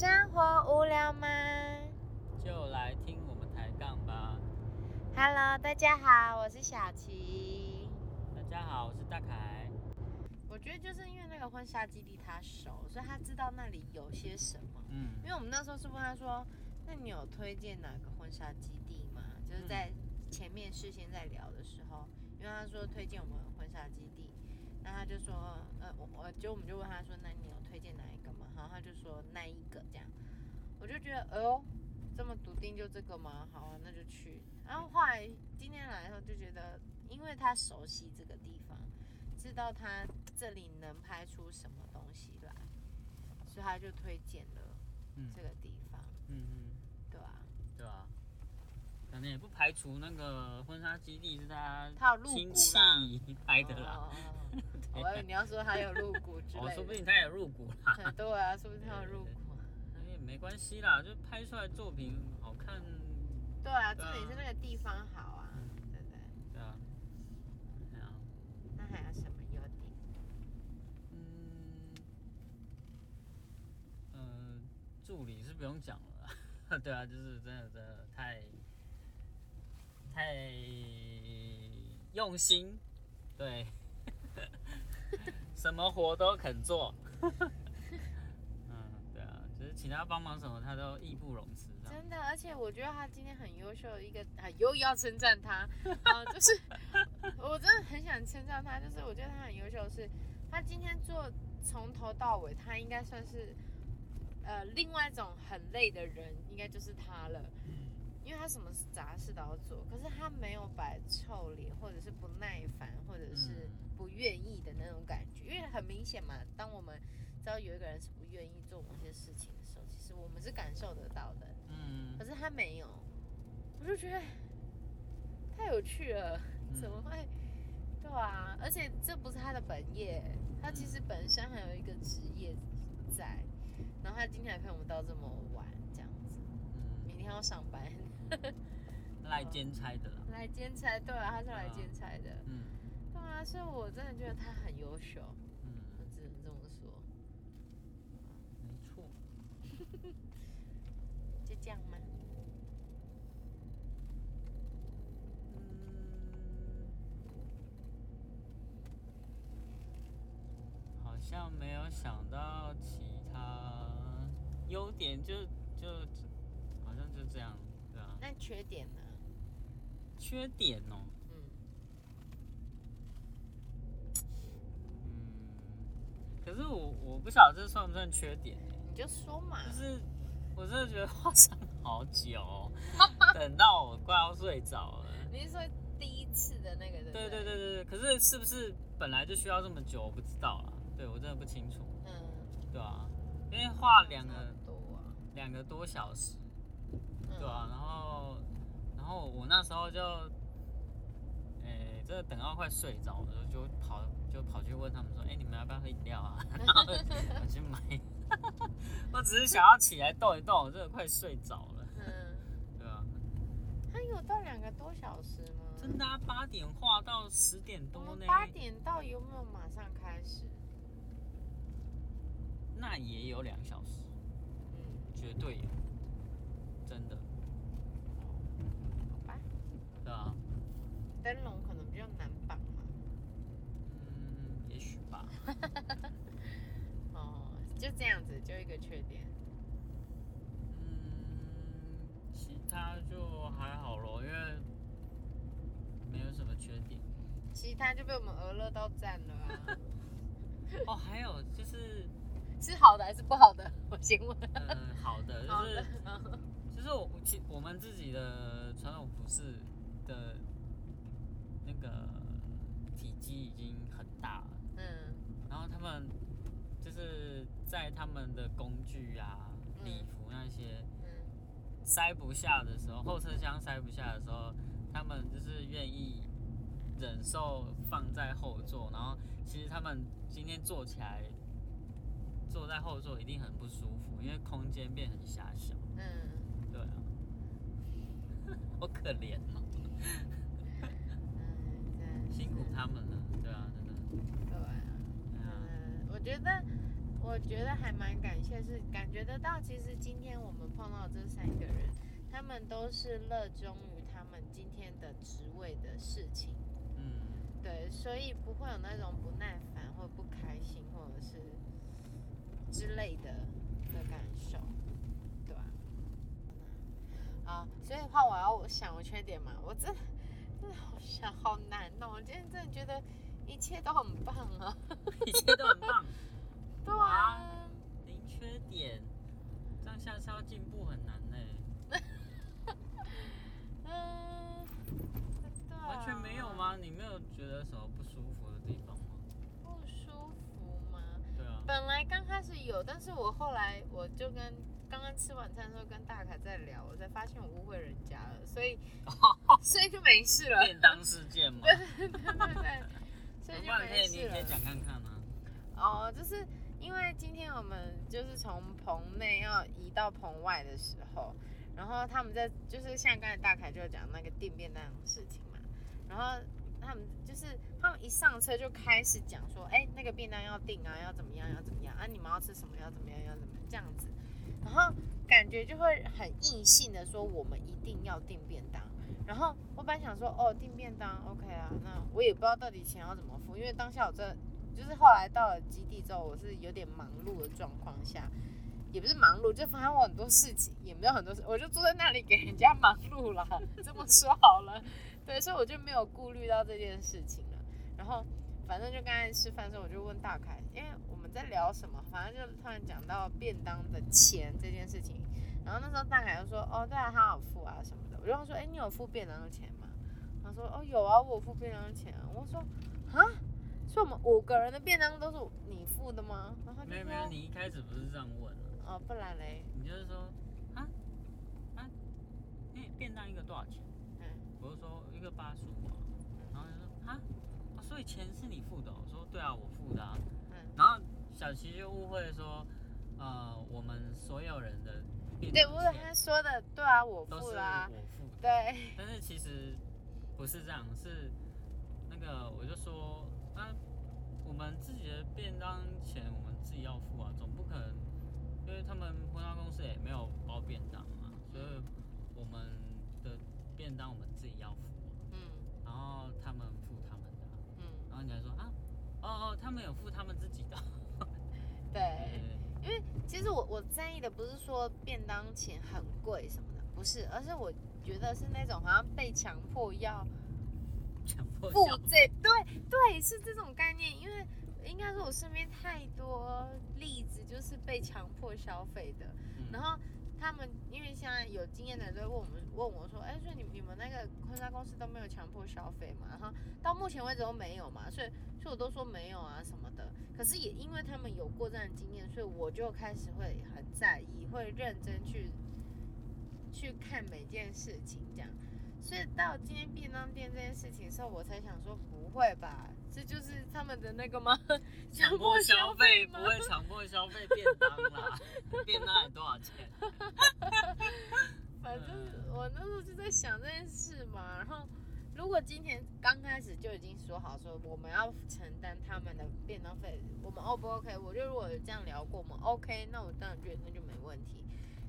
生活无聊吗就来听我们抬杠吧。？Hello，大家好，我是小琪。大家好，我是大凯。我觉得就是因为那个婚纱基地他熟，所以他知道那里有些什么。嗯因为我们那时候是问他说，那你有推荐哪个婚纱基地吗？就是在前面事先在聊的时候，因为他说推荐我们婚纱基地，那他就说，呃，我我就我们就问他说，那你有推荐哪一个吗？然后他就说那一个这样，我就觉得，哎呦，这么笃定就这个吗？好啊，那就去。然后后来今天来的时候就觉得，因为他熟悉这个地方，知道他这里能拍出什么东西来，所以他就推荐了嗯这个地方，嗯嗯，对啊、对啊。可能也不排除那个婚纱基地是他亲戚拍的啦。我以为你要说他有入股之哦，类的。说不定他也入股啦。对啊，说不定他有入股。那也没关系啦，就拍出来作品好看，对啊，重点是那个地方好啊，对不对？对啊。对啊。那还有什么优点？嗯，呃，助理是不用讲了，对啊，就是真的真的太太用心，对，什么活都肯做，嗯，对啊，就是请他帮忙什么，他都义不容辞，真的，而且我觉得他今天很优秀的一个，啊，又要称赞他，啊，就是我真的很想称赞他，就是我觉得他很优秀的是，他今天做从头到尾，他应该算是，呃，另外一种很累的人，应该就是他了。因为他什么杂事都要做，可是他没有摆臭脸，或者是不耐烦，或者是嗯不愿意的那种感觉。因为很明显嘛，当我们知道有一个人是不愿意做某些事情的时候，其实我们是感受得到的。嗯可是他没有，我就觉得太有趣了，嗯 怎么会？对啊，而且这不是他的本业，他其实本身还有一个职业在，然后他今天还陪我们到这么晚，这样子，嗯，明天要上班。来兼差的啦，来兼差，对啊，他是来啊兼差的，嗯对啊，所以我真的觉得他很优秀，我嗯，只能这么说，没错，就这样吗？嗯，好像没有想到其他优点就，就好像就这样，对啊。那缺点呢？缺点哦，嗯，嗯，可是我我不晓得这算不算缺点欸你就说嘛，就是我真的觉得画上好久、哦，等到我快要睡着了。你是说第一次的那个对不对？对对对对对，可是是不是本来就需要这么久，我不知道啦。对我真的不清楚，嗯，对啊，因为画两个多啊，两个多小时，嗯。对啊，然后然后我那时候就，诶、真的等到快睡着了，就跑就跑去问他们说，哎、你们要不要喝饮料啊？然后我去买，我只是想要起来动一动，我真的快睡着了，嗯，对啊，他有到两个多小时吗？真的啊，八点画到十点多呢，们八点到有没有马上开始？那也有两小时，嗯，绝对有，真的，好吧，对啊，灯笼可能比较难绑嘛。嗯，也许吧，哦，就这样子，就一个缺点。嗯，其他就还好咯，因为没有什么缺点。其他就被我们讹乐到赞了啊！哦，还有就是，是好的还是不好的？我先问。嗯，好的，好的就是，就是我其我们自己的传统服饰的那个体积已经很大了，嗯然后他们就是在他们的工具啊、嗯。礼服那些嗯。塞不下的时候，后车厢塞不下的时候，他们就是愿意忍受放在后座，然后其实他们今天坐起来，坐在后座一定很不舒服，因为空间变很狭小。嗯，对啊，好可怜哦，嗯，辛苦他们了。对啊，真的。对啊，对啊，嗯，我觉得我我觉得还蛮感谢，是感觉得到，其实今天我们碰到这三个人，他们都是热衷于他们今天的职位的事情，嗯，对，所以不会有那种不耐烦或不开心或者是之类的的感受，对吧、啊？所以的话，我要想我缺点嘛，我真的真的好想好难哦，我今天真的觉得一切都很棒啊，一切都很棒，对啊。零缺点，这样下次要进步很难呢。嗯，对啊完全没有？吗？你没有觉得什么不舒服的地方吗？不舒服吗？对啊，本来刚开始有，但是我后来我就跟刚刚吃晚餐的时候跟大凯在聊，我才发现我误会人家了，所以 所以就没事了。便当事件嘛，对 对对对对，所以就不然可以，你没事了。也可以讲看看啊。哦，就是因为今天我们就是从棚内要移到棚外的时候，然后他们在就是像刚才大凯就讲那个订便当的事情嘛，然后他们就是他们一上车就开始讲说，哎，那个便当要订啊，要怎么样，要怎么样啊，你们要吃什么，要怎么样，要怎么样这样子，然后感觉就会很硬性的说我们一定要订便当。然后我本来想说，哦，订便当，OK 啊，那我也不知道到底钱要怎么付，因为当下我这就是后来到了基地之后，我是有点忙碌的状况下，也不是忙碌，就发生我很多事情，也没有很多事，我就坐在那里给人家忙碌了，这么说好了，对，所以我就没有顾虑到这件事情了。然后反正就刚才吃饭的时候，我就问大凯，因为我们在聊什么，反正就突然讲到便当的钱这件事情，然后那时候大凯就说，哦，对啊，他有付啊什么的，我就说，哎，你有付便当的钱吗？他说，哦，有啊，我付便当的钱啊。我说，啊，所以我们五个人的便当都是你付的吗？然后他就说，没有没有，你一开始不是这样问的，哦，不然嘞，你就是说啊啊，那便当一个多少钱？嗯。我就说一个八十五啊，然后他就说啊，哦所以钱是你付的哦、我说对啊，我付的啊。嗯，然后小琪就误会说，呃，我们所有人的便对，不是他说的，对啊，我付啦、我付的。对，但是其实不是这样，是那个我就说啊，我们自己的便当钱我们自己要付啊，总不可能，因为他们婚纱公司也没有包便当嘛，所以我们的便当我们自己要付啊，嗯。然后他们付他们的啊、嗯，然后你还说啊，哦哦，他们有付他们自己的，对。对。因为其实我我在意的不是说便当钱很贵什么的，不是，而是我觉得是那种好像被强迫要强迫付消这，对对，是这种概念。因为应该说我身边太多例子就是被强迫消费的，嗯然后他们因为现在有经验的人都会问我们问我说，哎，所以你你们那个婚纱公司都没有强迫消费嘛？然后到目前为止都没有嘛，所以所以我都说没有啊什么的。可是也因为他们有过这样的经验，所以我就开始会很在意，会认真去去看每件事情这样。所以到今天便当店这件事情的时候，我才想说不会吧，这就是他们的那个吗？强迫消费不会强迫消费便当啦，便当还多少钱？反正我那时候就在想这件事嘛，然后如果今天刚开始就已经说好说我们要承担他们的便当费，我们 O 不 OK？我就如果有这样聊过，我们 OK，那我当然觉得那就没问题。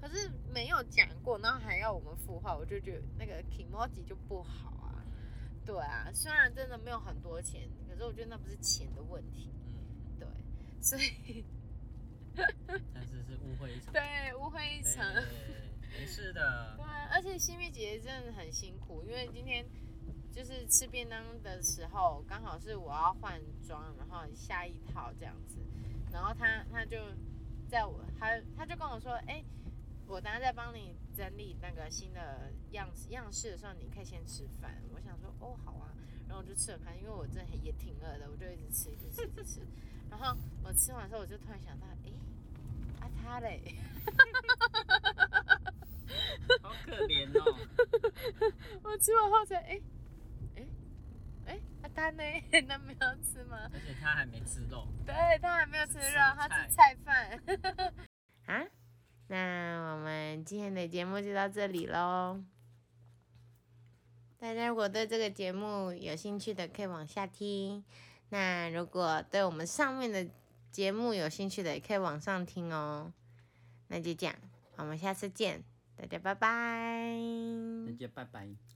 可是没有讲过，然后还要我们付话，我就觉得那个 emoji 就不好啊。对啊，虽然真的没有很多钱，可是我觉得那不是钱的问题。嗯，对，所以但是是误会一场。对误会一场。对没事的对。啊，而且新密姐姐真的很辛苦，因为今天就是吃便当的时候，刚好是我要换装，然后下一套这样子，然后她她就在我她她就跟我说，哎、我等下再帮你整理那个新的样子样式的时候，你可以先吃饭。我想说，哦，好啊，然后我就吃了饭，因为我真的也挺饿的，我就一直吃，一直吃，一直吃。然后我吃完之后，我就突然想到，哎、啊他嘞。好可怜哦。我吃完后才哎哎哎，啊他呢？他没有吃吗？而且他还没吃肉。对他还没有吃肉，他菜吃菜饭。那我们今天的节目就到这里喽。大家如果对这个节目有兴趣的，可以往下听。那如果对我们上面的节目有兴趣的，也可以往上听哦。那就这样，我们下次见，大家拜拜。大家拜拜。